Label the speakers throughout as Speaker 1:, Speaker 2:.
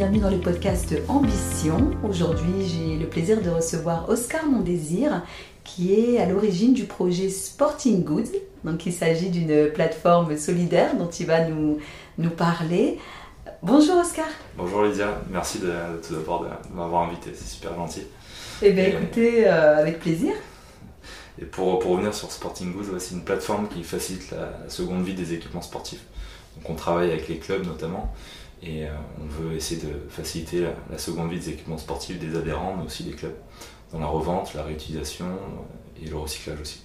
Speaker 1: bienvenue dans le podcast Ambition. Aujourd'hui, j'ai le plaisir de recevoir Oscar Mondésir, qui est à l'origine du projet Sporting Goods. Donc, il s'agit d'une plateforme solidaire dont il va nous, nous parler. Bonjour Oscar.
Speaker 2: Bonjour Lydia, merci de, tout d'abord de m'avoir invité, c'est super gentil.
Speaker 1: Eh bien, écoutez, euh, avec plaisir.
Speaker 2: Et pour, pour revenir sur Sporting Goods, c'est une plateforme qui facilite la seconde vie des équipements sportifs. Donc on travaille avec les clubs notamment et euh, on veut essayer de faciliter la, seconde vie des équipements sportifs des adhérents mais aussi des clubs dans la revente, la réutilisation euh, et le recyclage aussi.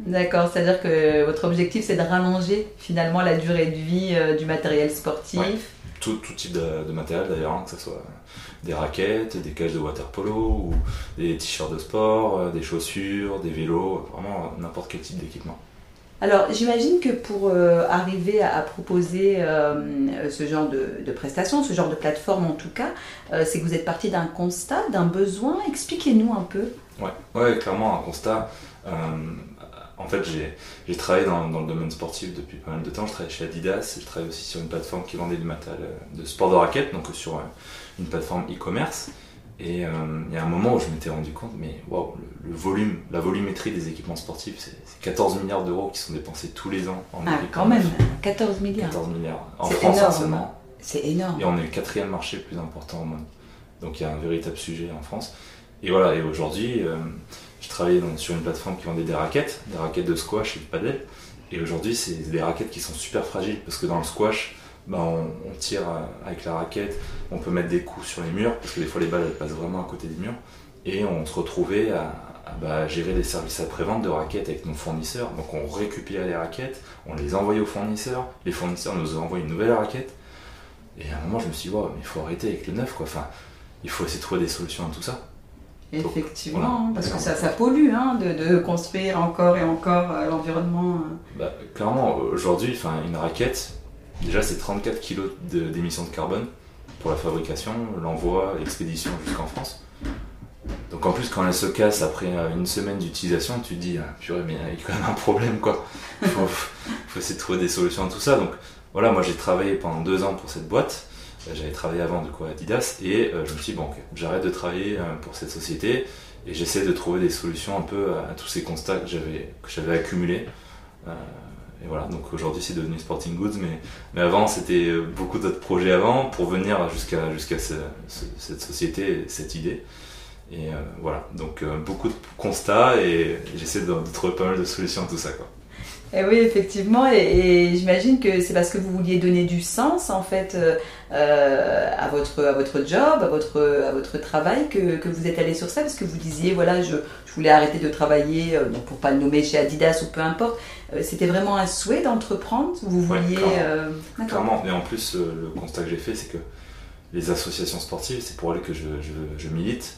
Speaker 1: D'accord, c'est-à-dire que votre objectif c'est de rallonger finalement la durée de vie euh, du matériel sportif.
Speaker 2: Tout, tout, type de, matériel d'ailleurs, hein, que ce soit des raquettes, des cages de water polo, ou des t-shirts de sport, des chaussures, des vélos, vraiment n'importe quel type d'équipement.
Speaker 1: Alors, j'imagine que pour euh, arriver à, proposer euh, ce genre de, prestations, ce genre de plateforme en tout cas, euh, c'est que vous êtes parti d'un constat, d'un besoin. Expliquez-nous un peu.
Speaker 2: Ouais, ouais clairement, un constat. en fait, j'ai travaillé dans, le domaine sportif depuis pas mal de temps. Je travaille chez Adidas. Je travaille aussi sur une plateforme qui vendait du matériel de sport de raquette, donc sur une plateforme e-commerce. Et euh, il y a un moment où je m'étais rendu compte, mais waouh, le, volume, la volumétrie des équipements sportifs, c'est 14 milliards d'euros qui sont dépensés tous les ans
Speaker 1: en Ah, quand même, 14 milliards.
Speaker 2: 14 milliards. En France seulement.
Speaker 1: C'est énorme.
Speaker 2: Et on est le quatrième marché le plus important au monde. Donc il y a un véritable sujet en France. Et voilà, et aujourd'hui, euh, je travaillais sur une plateforme qui vendait des raquettes, des raquettes de squash et de padel. Et aujourd'hui, c'est des raquettes qui sont super fragiles parce que dans le squash, bah, on, tire avec la raquette, on peut mettre des coups sur les murs, parce que des fois les balles elles passent vraiment à côté des murs, et on se retrouvait à, bah, gérer des services après-vente de raquettes avec nos fournisseurs. Donc on récupérait les raquettes, on les envoyait aux fournisseurs, les fournisseurs nous envoient une nouvelle raquette, et à un moment je me suis dit, mais il faut arrêter avec le neuf, quoi. Enfin, il faut essayer de trouver des solutions à tout ça.
Speaker 1: Effectivement, parce que ça, ça pollue hein, de, construire encore et encore euh, l'environnement. Euh.
Speaker 2: Bah, clairement, aujourd'hui, une raquette, Déjà, c'est 34 kg d'émissions de, carbone pour la fabrication, l'envoi, l'expédition jusqu'en France. Donc en plus, quand elle se casse après une semaine d'utilisation, tu te dis, ah, purée, mais il y a quand même un problème, quoi. Il faut, essayer de trouver des solutions à tout ça. Donc voilà, moi j'ai travaillé pendant deux ans pour cette boîte. J'avais travaillé avant de quoi Adidas et euh, je me suis dit, bon, j'arrête de travailler euh, pour cette société et j'essaie de trouver des solutions un peu à, tous ces constats que j'avais accumulés. Euh, voilà, donc aujourd'hui c'est devenu Sporting Goods, mais, mais avant c'était beaucoup d'autres projets avant pour venir jusqu'à jusqu'à cette société, cette idée. Et euh, voilà, donc euh, beaucoup de constats et, j'essaie de, trouver pas mal de solutions à tout ça. Quoi.
Speaker 1: Et eh oui, effectivement, et, j'imagine que c'est parce que vous vouliez donner du sens en fait euh, à, votre, à votre job, à votre, à votre travail que, que, vous êtes allé sur ça, parce que vous disiez voilà, je, je voulais arrêter de travailler, euh, pour pas le nommer chez Adidas ou peu importe. Euh, c'était vraiment un souhait d'entreprendre Vous vouliez.
Speaker 2: Ouais, clairement. Et en plus, le constat que j'ai fait, c'est que les associations sportives, c'est pour elles que je, je, je milite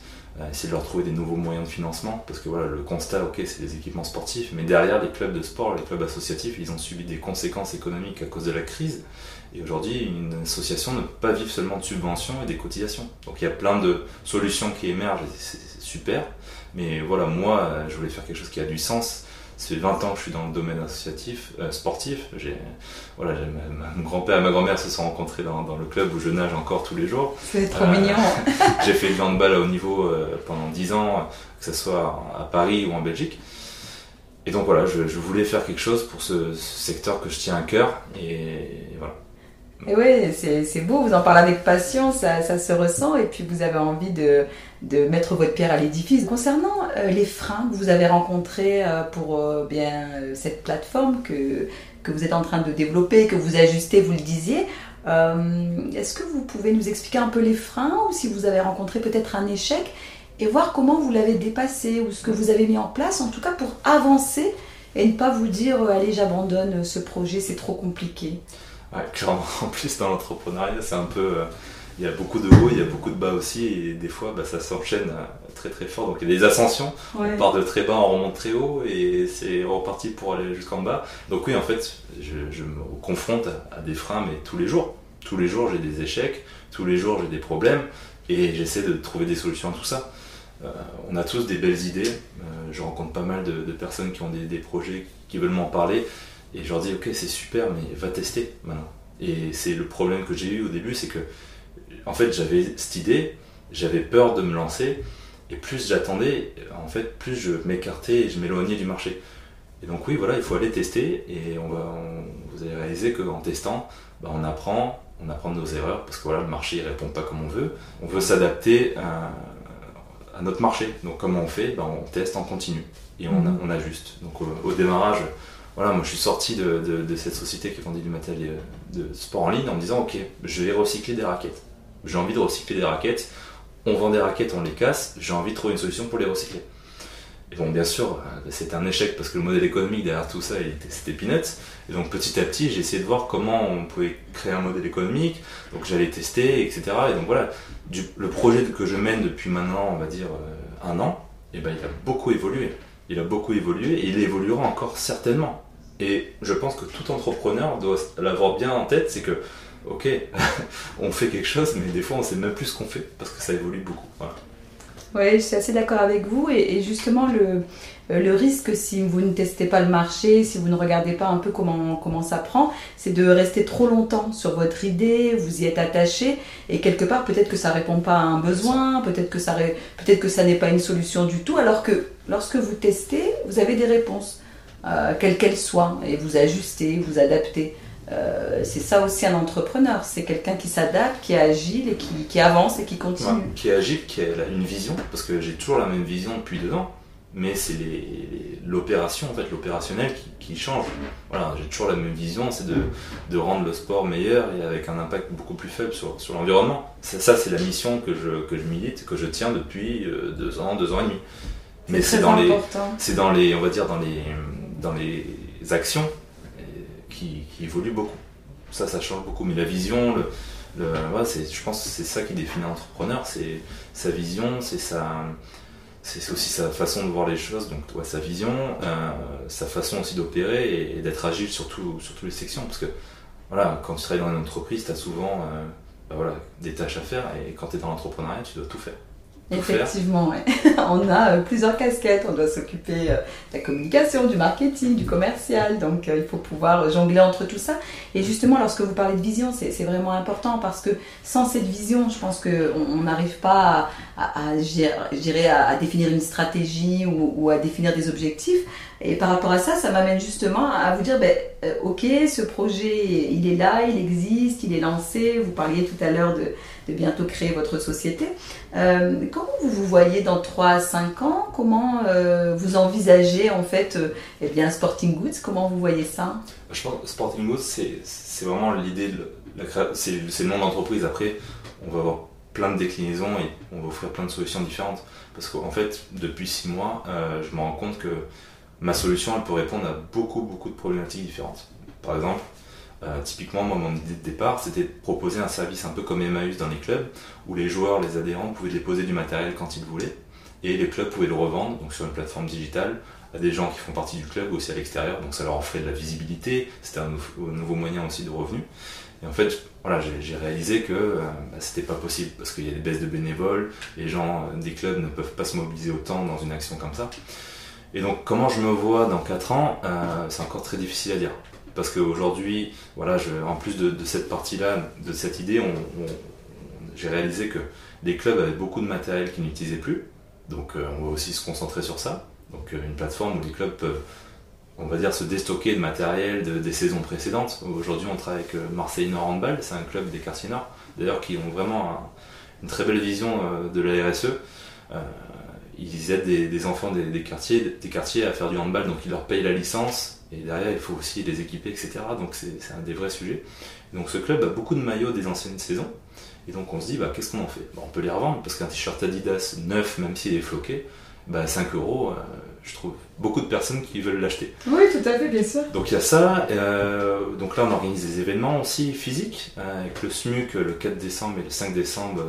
Speaker 2: essayer de leur trouver des nouveaux moyens de financement, parce que voilà, le constat, ok, c'est des équipements sportifs, mais derrière, les clubs de sport, les clubs associatifs, ils ont subi des conséquences économiques à cause de la crise. Et aujourd'hui, une association ne peut pas vivre seulement de subventions et des cotisations. Donc il y a plein de solutions qui émergent, c'est super. Mais voilà, moi, je voulais faire quelque chose qui a du sens ça fait 20 ans que je suis dans le domaine associatif, euh, sportif. J'ai, voilà, mon grand-père et ma grand-mère se sont rencontrés dans, dans, le club où je nage encore tous les jours.
Speaker 1: C'est trop mignon.
Speaker 2: Euh, j'ai fait le handball à haut niveau euh, pendant 10 ans, que ce soit à Paris ou en Belgique. Et donc voilà, je, je voulais faire quelque chose pour ce, secteur que je tiens à cœur. Et, voilà.
Speaker 1: Et oui, c'est beau, vous en parlez avec passion, ça, ça, se ressent, et puis vous avez envie de, de mettre votre pierre à l'édifice. Concernant euh, les freins que vous avez rencontrés euh, pour euh, bien cette plateforme que, que vous êtes en train de développer, que vous ajustez, vous le disiez, est-ce que vous pouvez nous expliquer un peu les freins ou si vous avez rencontré peut-être un échec et voir comment vous l'avez dépassé ou ce que vous avez mis en place, en tout cas pour avancer et ne pas vous dire allez j'abandonne ce projet, c'est trop compliqué.
Speaker 2: en plus dans l'entrepreneuriat c'est un peu il y a beaucoup de hauts, il y a beaucoup de bas aussi, et des fois bah, ça s'enchaîne euh, très très fort. Donc il y a des ascensions, on part de très bas, on remonte très haut, et c'est reparti pour aller jusqu'en bas. Donc oui, en fait, je, me confronte à, des freins, mais tous les jours. Tous les jours j'ai des échecs, tous les jours j'ai des problèmes, et j'essaie de trouver des solutions à tout ça. Euh, on a tous des belles idées, euh, je rencontre pas mal de, personnes qui ont des, des projets, qui veulent m'en parler, et je leur dis ok c'est super, mais va tester maintenant. Et c'est le problème que j'ai eu au début, c'est que en fait, j'avais cette idée, j'avais peur de me lancer, et plus j'attendais, en fait, plus je m'écartais et je m'éloignais du marché. Et donc oui, voilà, il faut aller tester, et on va, vous allez réaliser qu'en testant, bah, on apprend, on apprend de nos erreurs, parce que voilà, le marché ne répond pas comme on veut. On veut s'adapter à, notre marché. Donc comment on fait? Bah, On teste en continu, et on, mhm. on ajuste. Donc au, démarrage, voilà, moi je suis sorti de, de, cette société qui vendait du matériel de sport en ligne en me disant, ok, je vais recycler des raquettes j'ai envie de recycler des raquettes, on vend des raquettes, on les casse, j'ai envie de trouver une solution pour les recycler. Et bon, bien sûr, euh, c'était un échec parce que le modèle économique derrière tout ça, c'était peanuts. Et donc petit à petit, j'ai essayé de voir comment on pouvait créer un modèle économique. Donc j'allais tester, etc. Et donc voilà, le projet que je mène depuis maintenant, on va dire euh, un an, et eh ben, il a beaucoup évolué. Il a beaucoup évolué et il évoluera encore certainement. Et je pense que tout entrepreneur doit l'avoir bien en tête, c'est que ok, on fait quelque chose, mais des fois on sait même plus ce qu'on fait parce que ça évolue beaucoup.
Speaker 1: Oui, je suis assez d'accord avec vous. Et, justement, le, euh, le, risque, si vous ne testez pas le marché, si vous ne regardez pas un peu comment, comment ça prend, c'est de rester trop longtemps sur votre idée, vous y êtes attaché, et quelque part, peut-être que ça répond pas à un besoin, peut-être que ça, peut que ça n'est pas une solution du tout, alors que lorsque vous testez, vous avez des réponses, euh, quelles qu'elles soient, et vous ajustez, vous adaptez. Euh, c'est ça aussi un entrepreneur, c'est quelqu'un qui s'adapte, qui est agile et qui, avance et qui continue.
Speaker 2: qui est agile, qui a une vision, parce que j'ai toujours la même vision depuis dedans, mais c'est l'opération, en fait, l'opérationnel qui, change. Voilà, j'ai toujours la même vision, c'est de, rendre le sport meilleur et avec un impact beaucoup plus faible sur, sur l'environnement. Ça, c'est la mission que je, que je milite, que je tiens depuis euh, deux ans, deux ans et demi.
Speaker 1: Mais c'est dans les,
Speaker 2: c'est dans les, on va dire dans les, dans les actions qui, évolue beaucoup. Ça, ça change beaucoup. Mais la vision, je pense que c'est ça qui définit un entrepreneur, c'est sa vision, c'est sa, aussi sa façon de voir les choses, donc sa vision, euh, sa façon aussi d'opérer et, d'être agile sur, tout, sur toutes les sections. Parce que voilà, quand tu travailles dans une entreprise, tu as souvent euh, bah des tâches à faire et quand tu es dans l'entrepreneuriat, tu dois tout faire.
Speaker 1: Effectivement, on a euh, plusieurs casquettes. On doit s'occuper euh, de la communication, du marketing, du commercial. Donc, euh, il faut pouvoir jongler entre tout ça. Et justement, lorsque vous parlez de vision, c'est vraiment important parce que sans cette vision, je pense qu'on n'arrive pas à, à, à, à, définir une stratégie ou, à définir des objectifs. Et par rapport à ça, ça m'amène justement à vous dire, ben, ok, ce projet, il est là, il existe, il est lancé. Vous parliez tout à l'heure de de bientôt créer votre société. Euh, comment vous vous voyez dans 3 à 5 ans? Comment euh, vous envisagez en fait euh, eh bien, Sporting Goods? Comment vous voyez ça?
Speaker 2: Je pense que Sporting Goods, c'est vraiment l'idée, c'est le nom d'entreprise. Après, on va avoir plein de déclinaisons et on va offrir plein de solutions différentes. Parce qu'en fait, depuis 6 mois, je me rends compte que ma solution, elle peut répondre à beaucoup, beaucoup de problématiques différentes. Par exemple, euh, typiquement, moi, mon idée de départ, c'était de proposer un service un peu comme Emmaüs dans les clubs, où les joueurs, les adhérents pouvaient déposer du matériel quand ils voulaient, et les clubs pouvaient le revendre donc sur une plateforme digitale à des gens qui font partie du club ou aussi à l'extérieur, donc ça leur offrait de la visibilité, c'était un nouveau moyen aussi de revenus. Et en fait, voilà, j'ai réalisé que euh, bah, c'était pas possible parce qu'il y a des baisses de bénévoles, les gens euh, des clubs ne peuvent pas se mobiliser autant dans une action comme ça. Et donc, comment je me vois dans 4 ans, c'est encore très difficile à dire parce qu'aujourd'hui, voilà, en plus de, cette partie-là, de cette idée, j'ai réalisé que les clubs avaient beaucoup de matériel qu'ils n'utilisaient plus. Donc euh, on va aussi se concentrer sur ça. Donc euh, une plateforme où les clubs peuvent, on va dire, se déstocker de matériel des saisons précédentes. Aujourd'hui, on travaille avec euh, Marseille Nord Handball, c'est un club des quartiers nord, d'ailleurs qui ont vraiment une très belle vision de la RSE. Ils aident des, enfants des, quartiers, des quartiers à faire du handball, donc ils leur payent la licence et derrière, il faut aussi les équiper, etc. Donc c'est un des vrais sujets. Donc ce club a beaucoup de maillots des anciennes saisons. Et donc on se dit, bah, qu'est-ce qu'on en fait? Bah, On peut les revendre, parce qu'un t-shirt Adidas neuf, même s'il est floqué, bah, 5 euros, euh, je trouve beaucoup de personnes qui veulent l'acheter.
Speaker 1: Oui, tout à fait, bien sûr.
Speaker 2: Donc il y a ça. Euh, donc là, on organise des événements aussi physiques, euh, avec le SMUC le 4 décembre et le 5 décembre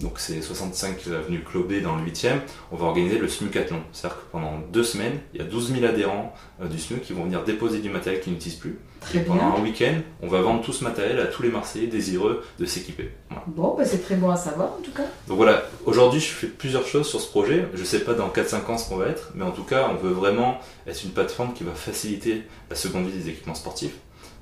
Speaker 2: donc c'est 65 avenue Clobé dans le 8e, on va organiser le SMUCathlon. C'est-à-dire que pendant deux semaines, il y a 12 000 adhérents euh, du SMUC qui vont venir déposer du matériel qu'ils n'utilisent plus. et pendant un week-end, on va vendre tout ce matériel à tous les Marseillais désireux de s'équiper.
Speaker 1: Bon, bah, c'est très bon à savoir en tout cas.
Speaker 2: Donc voilà, aujourd'hui je fais plusieurs choses sur ce projet. Je ne sais pas dans 4-5 ans ce qu'on va être, mais en tout cas, on veut vraiment être une plateforme qui va faciliter la seconde vie des équipements sportifs.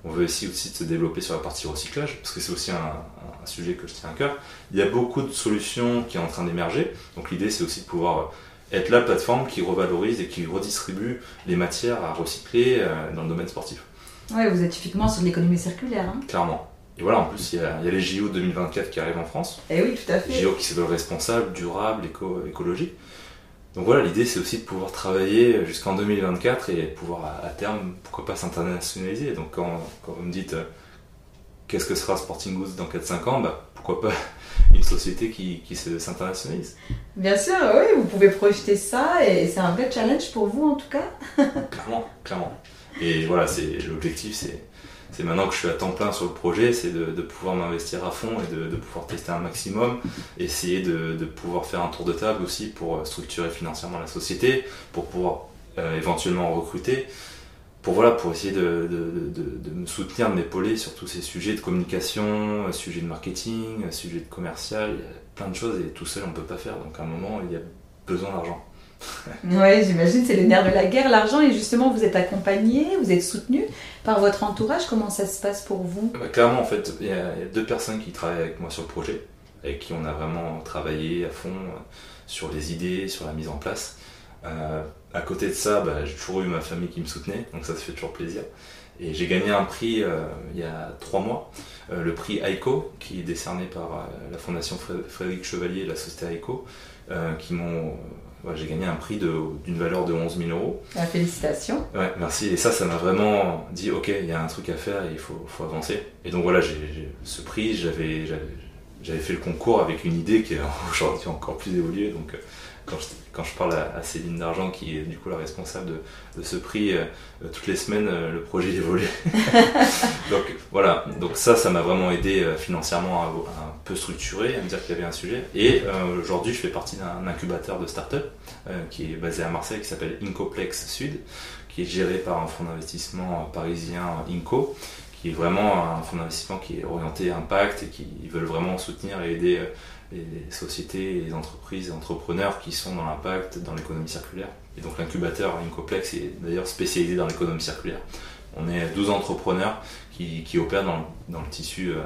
Speaker 2: On veut aussi, se développer sur la partie recyclage, parce que c'est aussi un, un, sujet que je tiens à cœur. Il y a beaucoup de solutions qui sont en train d'émerger. Donc l'idée, c'est aussi de pouvoir être la plateforme qui revalorise et qui redistribue les matières à recycler euh, dans le domaine sportif.
Speaker 1: Oui, vous êtes typiquement sur l'économie circulaire. Hein.
Speaker 2: Clairement. Et voilà, en plus, il y, a, il y, a, les JO 2024 qui arrivent en France.
Speaker 1: Et eh oui, tout à fait.
Speaker 2: JO qui se veulent responsables, durables, éco écologiques. Donc voilà, l'idée c'est aussi de pouvoir travailler jusqu'en 2024 et pouvoir à, terme, pourquoi pas s'internationaliser. Donc quand, quand, vous me dites euh, qu'est-ce que sera Sporting Goods dans 4-5 ans, bah, pourquoi pas une société qui, qui s'internationalise
Speaker 1: Bien sûr, oui, vous pouvez projeter ça et c'est un vrai challenge pour vous en tout cas.
Speaker 2: clairement, clairement. Et voilà, c'est l'objectif, c'est c'est maintenant que je suis à temps plein sur le projet, c'est de, pouvoir m'investir à fond et de, pouvoir tester un maximum, essayer de, pouvoir faire un tour de table aussi pour structurer financièrement la société, pour pouvoir euh, éventuellement recruter, pour voilà, pour essayer de, me soutenir, de m'épauler sur tous ces sujets de communication, sujets de marketing, sujets de commercial, il y a plein de choses et tout seul on peut pas faire. Donc à un moment il y a besoin d'argent.
Speaker 1: Oui, j'imagine, c'est le nerf de la guerre, l'argent. Et justement, vous êtes accompagné, vous êtes soutenu par votre entourage. Comment ça se passe pour vous?
Speaker 2: Bah, Clairement, en fait, il y, a deux personnes qui travaillent avec moi sur le projet, avec qui on a vraiment travaillé à fond euh, sur les idées, sur la mise en place. Euh, à côté de ça, bah, j'ai toujours eu ma famille qui me soutenait, donc ça se fait toujours plaisir. Et j'ai gagné un prix euh, il y a trois mois, euh, le prix AICO, qui est décerné par euh, la Fondation Frédéric Chevalier et la société AICO, qui m'ont j'ai gagné un prix d'une valeur de 11 000 euros.
Speaker 1: Ah, félicitations.
Speaker 2: Ouais, merci. Et ça, ça m'a vraiment dit, ok, il y a un truc à faire et il faut, faut avancer. Et donc voilà, j'ai ce prix, j'avais fait le concours avec une idée qui est aujourd'hui encore plus évoluée. Donc quand je, quand je parle à, Céline D'Argent, qui est du coup la responsable de, de ce prix, euh, toutes les semaines, euh, le projet évolue. donc voilà, donc ça, ça m'a vraiment aidé euh, financièrement à, un peu structurer, à me dire qu'il y avait un sujet. Et aujourd'hui, je fais partie d'un incubateur de start-up qui est basé à Marseille, qui s'appelle Incoplex Sud, qui est géré par un fonds d'investissement parisien Inco qui est vraiment un fonds d'investissement qui est orienté impact et qui veulent vraiment soutenir et aider les sociétés, les entreprises, les entrepreneurs qui sont dans l'impact, dans l'économie circulaire. Et donc l'incubateur Incoplex est d'ailleurs spécialisé dans l'économie circulaire. On est 12 entrepreneurs qui, qui opèrent dans, dans, le tissu, euh,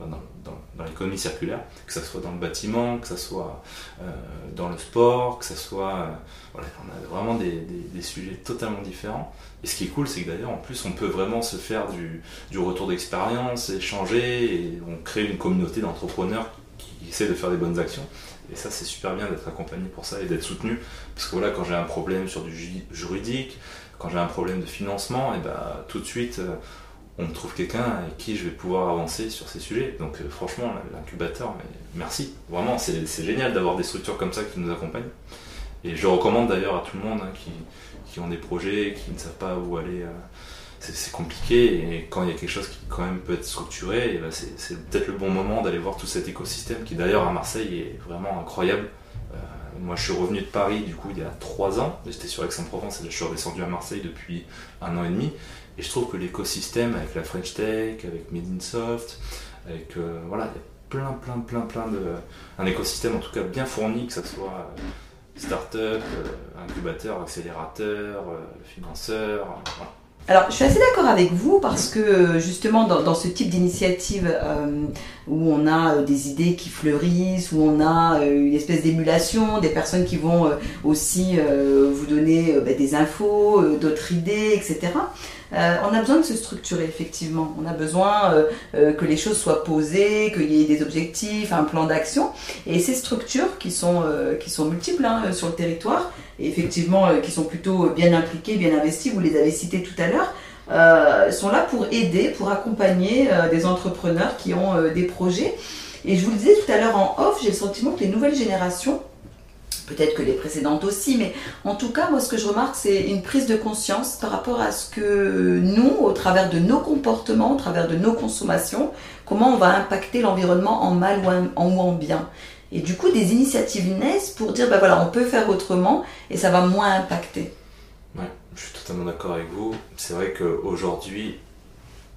Speaker 2: dans, dans, dans l'économie circulaire, que ce soit dans le bâtiment, que ce soit euh, dans le sport, que ce soit... Euh, voilà, on a vraiment des, des, des, sujets totalement différents. Et ce qui est cool, c'est que d'ailleurs, en plus, on peut vraiment se faire du, du retour d'expérience, échanger, et on crée une communauté d'entrepreneurs qui essaie de faire des bonnes actions. Et ça, c'est super bien d'être accompagné pour ça et d'être soutenu. Parce que voilà, quand j'ai un problème sur du juridique, quand j'ai un problème de financement, et ben, tout de suite, euh, on me trouve quelqu'un avec qui je vais pouvoir avancer sur ces sujets. Donc euh, franchement, l'incubateur, merci. Vraiment, c'est génial d'avoir des structures comme ça qui nous accompagnent. Et je recommande d'ailleurs à tout le monde hein, qui, qui, ont des projets, qui ne savent pas où aller. Euh, c'est compliqué et quand il y a quelque chose qui quand même peut être structuré, ben c'est peut-être le bon moment d'aller voir tout cet écosystème qui d'ailleurs à Marseille est vraiment incroyable. Euh, moi je suis revenu de Paris du coup il y a trois ans, j'étais sur Aix-en-Provence et je suis redescendu à Marseille depuis un an et demi et je trouve que l'écosystème avec la French Tech, avec Medinsoft, avec euh, voilà, il y a plein plein plein plein de un écosystème en tout cas bien fourni que ce soit euh, start-up, incubateur, accélérateur, financeur, voilà
Speaker 1: alors, je suis assez d'accord avec vous parce que justement, dans, ce type d'initiative euh, où on a euh, des idées qui fleurissent, où on a euh, une espèce d'émulation, des personnes qui vont aussi vous donner bah, des infos, d'autres idées, etc. on a besoin de se structurer, effectivement. On a besoin que les choses soient posées, qu'il y ait des objectifs, un plan d'action. Et ces structures qui sont, qui sont multiples hein, sur le territoire, effectivement qui sont plutôt bien impliquées, bien investies, vous les avez citées tout à l'heure, euh, sont là pour aider, pour accompagner euh, des entrepreneurs qui ont euh, des projets. Et je vous le disais tout à l'heure en off, j'ai le sentiment que les nouvelles générations, peut-être que les précédentes aussi, mais en tout cas, moi ce que je remarque, c'est une prise de conscience par rapport à ce que nous, au travers de nos comportements, au travers de nos consommations, comment on va impacter l'environnement en mal ou en bien. Et du coup, des initiatives naissent pour dire, ben voilà, on peut faire autrement et ça va moins impacter.
Speaker 2: Ouais, je suis totalement d'accord avec vous. C'est vrai qu'aujourd'hui,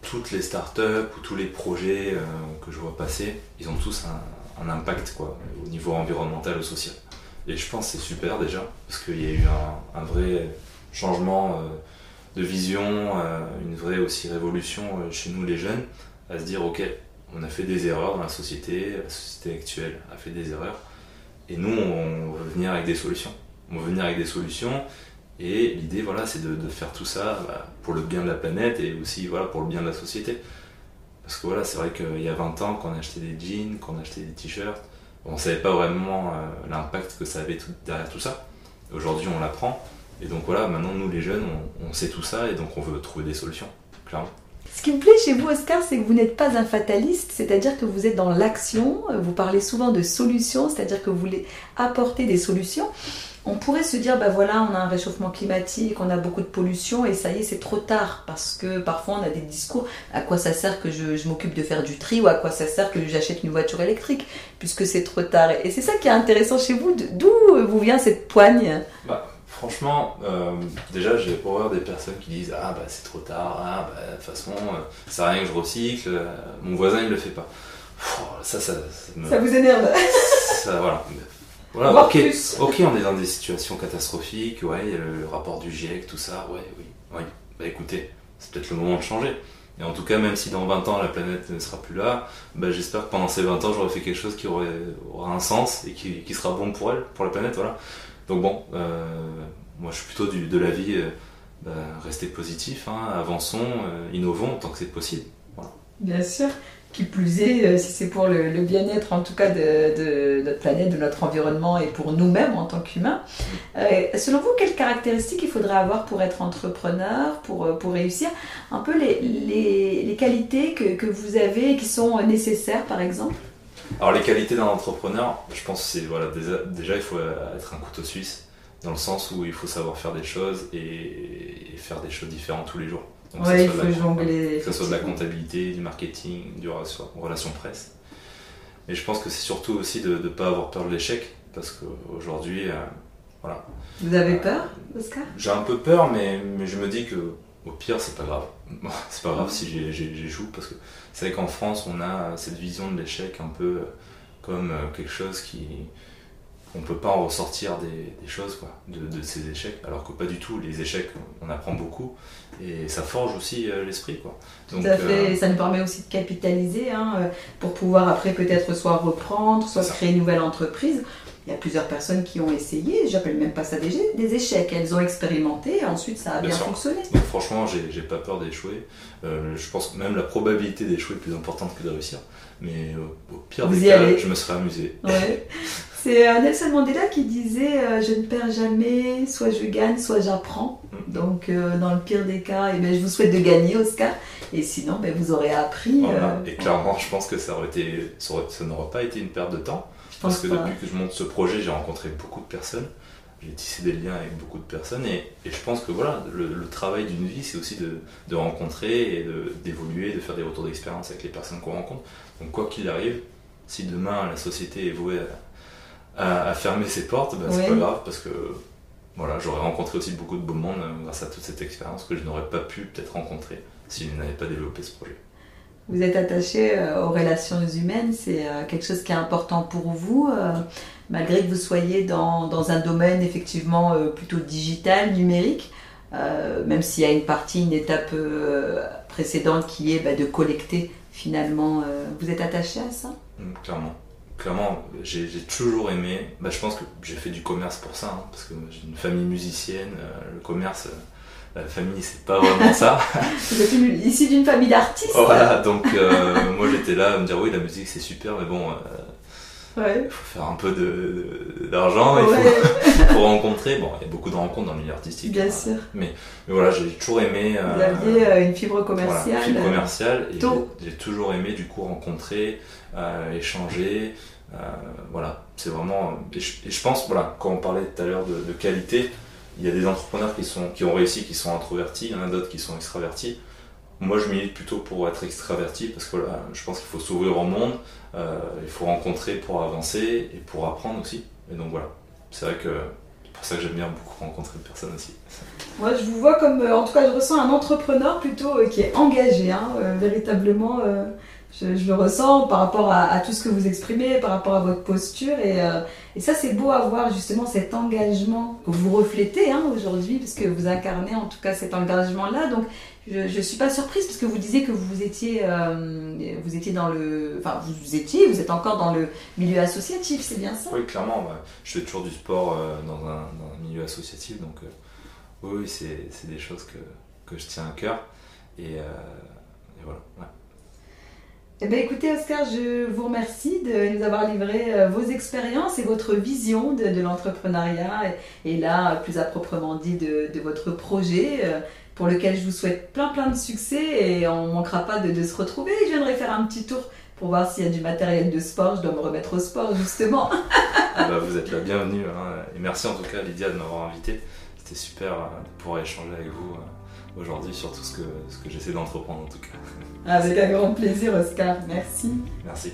Speaker 2: toutes les startups ou tous les projets euh, que je vois passer, ils ont tous un, impact quoi, au niveau environnemental ou social. Et je pense que c'est super déjà, parce qu'il y a eu un, vrai changement euh, de vision, une vraie aussi révolution chez nous les jeunes, à se dire ok, on a fait des erreurs dans la société, la société actuelle a fait des erreurs, et nous on veut venir avec des solutions. On veut venir avec des solutions, et l'idée voilà, c'est de, faire tout ça bah, pour le bien de la planète et aussi pour le bien de la société. Parce que voilà, c'est vrai qu'il y a 20 ans, quand on achetait des jeans, quand on achetait des t-shirts, on ne savait pas vraiment euh, l'impact que ça avait derrière tout ça. Aujourd'hui, on l'apprend. Et donc voilà, maintenant, nous les jeunes, on, sait tout ça et donc on veut trouver des solutions, clairement.
Speaker 1: Ce qui me plaît chez vous, Oscar, c'est que vous n'êtes pas un fataliste, c'est-à-dire que vous êtes dans l'action, vous parlez souvent de solutions, c'est-à-dire que vous voulez apporter des solutions. On pourrait se dire, bah voilà, on a un réchauffement climatique, on a beaucoup de pollution et ça y est, c'est trop tard parce que parfois on a des discours, à quoi ça sert que je, m'occupe de faire du tri ou à quoi ça sert que j'achète une voiture électrique puisque c'est trop tard. Et c'est ça qui est intéressant chez vous, d'où vous vient cette poigne?
Speaker 2: Bah, Franchement, euh, déjà j'ai horreur des personnes qui disent Ah bah c'est trop tard, ah bah de toute façon, euh, ça sert rien que je recycle, euh, mon voisin il le fait pas. ça, ça,
Speaker 1: ça, vous énerve
Speaker 2: ça, voilà ok, ok, on est dans des situations catastrophiques, ouais, le, rapport du GIEC, tout ça, ouais, oui, oui. Bah écoutez, c'est peut-être le moment de changer. Et en tout cas, même si dans 20 ans la planète ne sera plus là, bah, j'espère que pendant ces 20 ans, j'aurai fait quelque chose qui aurait, aura un sens et qui, sera bon pour elle, pour la planète, voilà. Donc bon, euh, moi je suis plutôt de l'avis, euh, bah, rester positif, hein, avançons, euh, innovons tant que c'est possible.
Speaker 1: Bien sûr. Qui plus est, si c'est pour le, bien-être en tout cas de, notre planète, de notre environnement et pour nous-mêmes en tant qu'humains. Selon vous, quelles caractéristiques il faudrait avoir pour être entrepreneur, pour, pour réussir Un peu les, les, qualités que, que, vous avez et qui sont nécessaires par exemple?
Speaker 2: Alors les qualités d'un entrepreneur, je pense que c'est voilà, déjà, déjà il faut être un couteau suisse dans le sens où il faut savoir faire des choses et faire des choses différentes tous les jours.
Speaker 1: Oui, il faut jongler.
Speaker 2: Que ce soit de la comptabilité, du marketing, du relation, presse. Et je pense que c'est surtout aussi de ne pas avoir peur de l'échec, parce qu'aujourd'hui, euh, voilà.
Speaker 1: Vous avez euh, peur, Oscar?
Speaker 2: J'ai un peu peur, mais, mais je me dis que au pire, c'est pas grave. c'est pas grave si j'échoue, parce que c'est vrai qu'en France, on a cette vision de l'échec un peu comme euh, quelque chose qui, on peut pas en ressortir des, choses quoi, de, ces échecs, alors que pas du tout. Les échecs, on apprend beaucoup et ça forge aussi euh, l'esprit. Quoi.
Speaker 1: Tout à fait, euh, ça nous permet aussi de capitaliser hein, euh, pour pouvoir après peut-être soit reprendre, soit créer une nouvelle entreprise. Il y a plusieurs personnes qui ont essayé, j'appelle même pas ça des, des échecs, elles ont expérimenté et ensuite ça a bien, fonctionné.
Speaker 2: Donc franchement, j'ai pas peur d'échouer. je pense que même la probabilité d'échouer est plus importante que de réussir. Mais au pire des cas, je me serais amusé.
Speaker 1: Ouais. C'est euh, Nelson Mandela qui disait euh, Je ne perds jamais, soit je gagne, soit j'apprends. Mm. Donc, euh, dans le pire des cas, eh ben, je vous souhaite de gagner, Oscar. Et sinon, ben, vous aurez appris.
Speaker 2: Et clairement, je pense que ça, aurait été, ça, n'aurait pas été une perte de temps. Parce que depuis que je monte ce projet, j'ai rencontré beaucoup de personnes. J'ai tissé des liens avec beaucoup de personnes. Et, je pense que voilà, le, travail d'une vie, c'est aussi de, de, rencontrer et d'évoluer, de, faire des retours d'expérience avec les personnes qu'on rencontre. Donc, quoi qu'il arrive, si demain la société est vouée à à, fermer ses portes, bah, c'est pas grave parce que voilà, j'aurais rencontré aussi beaucoup de beau monde euh, grâce à toute cette expérience que je n'aurais pas pu peut-être rencontrer si je n'avais pas développé ce projet.
Speaker 1: Vous êtes attaché euh, aux relations humaines, c'est euh, quelque chose qui est important pour vous, malgré que vous soyez dans, dans un domaine effectivement plutôt digital, numérique, même s'il y a une partie, une étape précédente qui est bah, de collecter finalement. vous êtes attaché à ça?
Speaker 2: Mmh, Clairement clairement, j'ai toujours aimé. Bah, je pense que j'ai fait du commerce pour ça, hein, parce que j'ai une famille musicienne. Euh, le commerce, euh, la famille, c'est pas vraiment ça.
Speaker 1: Vous êtes ici d'une famille d'artistes.
Speaker 2: Voilà, donc euh, moi j'étais là à me dire oui, la musique c'est super, mais bon. Il faut faire un peu d'argent, il faut, rencontrer. Bon, il y a beaucoup de rencontres dans le milieu artistique.
Speaker 1: Bien hein. sûr.
Speaker 2: Mais, mais, voilà, j'ai toujours aimé.
Speaker 1: Vous aviez une fibre commerciale.
Speaker 2: une fibre commerciale. Et j'ai toujours aimé du coup rencontrer, échanger. Euh, voilà, c'est vraiment. Et je, pense, voilà, quand on parlait tout à l'heure de, qualité, il y a des entrepreneurs qui, sont, qui ont réussi, qui sont introvertis, il y en a d'autres qui sont extravertis. Moi, je milite plutôt pour être extraverti parce que je pense qu'il faut s'ouvrir au monde, euh, il faut rencontrer pour avancer et pour apprendre aussi. Et donc voilà, c'est vrai que c'est pour ça que j'aime bien beaucoup rencontrer de personnes aussi.
Speaker 1: Moi, je vous vois comme, euh, en tout cas, je ressens un entrepreneur plutôt qui est engagé, hein, véritablement je, le ressens par rapport à, tout ce que vous exprimez, par rapport à votre posture. Et, euh, ça, c'est beau à voir justement cet engagement que vous reflétez hein, aujourd'hui, parce que vous incarnez en tout cas cet engagement-là. Donc, je ne suis pas surprise parce que vous disiez que vous étiez, euh, vous étiez dans le, enfin vous étiez, vous êtes encore dans le milieu associatif, c'est bien ça?
Speaker 2: Oui, clairement. Bah, je fais toujours du sport euh, dans, un, milieu associatif, donc oui, c'est des choses que, que, je tiens à cœur. Et.
Speaker 1: Eh bien, écoutez, Oscar, je vous remercie de nous avoir livré euh, vos expériences et votre vision de, l'entrepreneuriat et, là, plus à proprement dit, de, votre projet euh, pour lequel je vous souhaite plein plein de succès et on ne manquera pas de, se retrouver. Je viendrai faire un petit tour pour voir s'il y a du matériel de sport. Je dois me remettre au sport, justement.
Speaker 2: ah bah, vous êtes la bienvenue. Hein. Et merci en tout cas, Lydia, de m'avoir invité. C'était super euh, de pouvoir échanger avec vous aujourd'hui sur tout ce que, ce que j'essaie d'entreprendre en tout cas.
Speaker 1: Avec un grand plaisir Oscar, merci.
Speaker 2: Merci.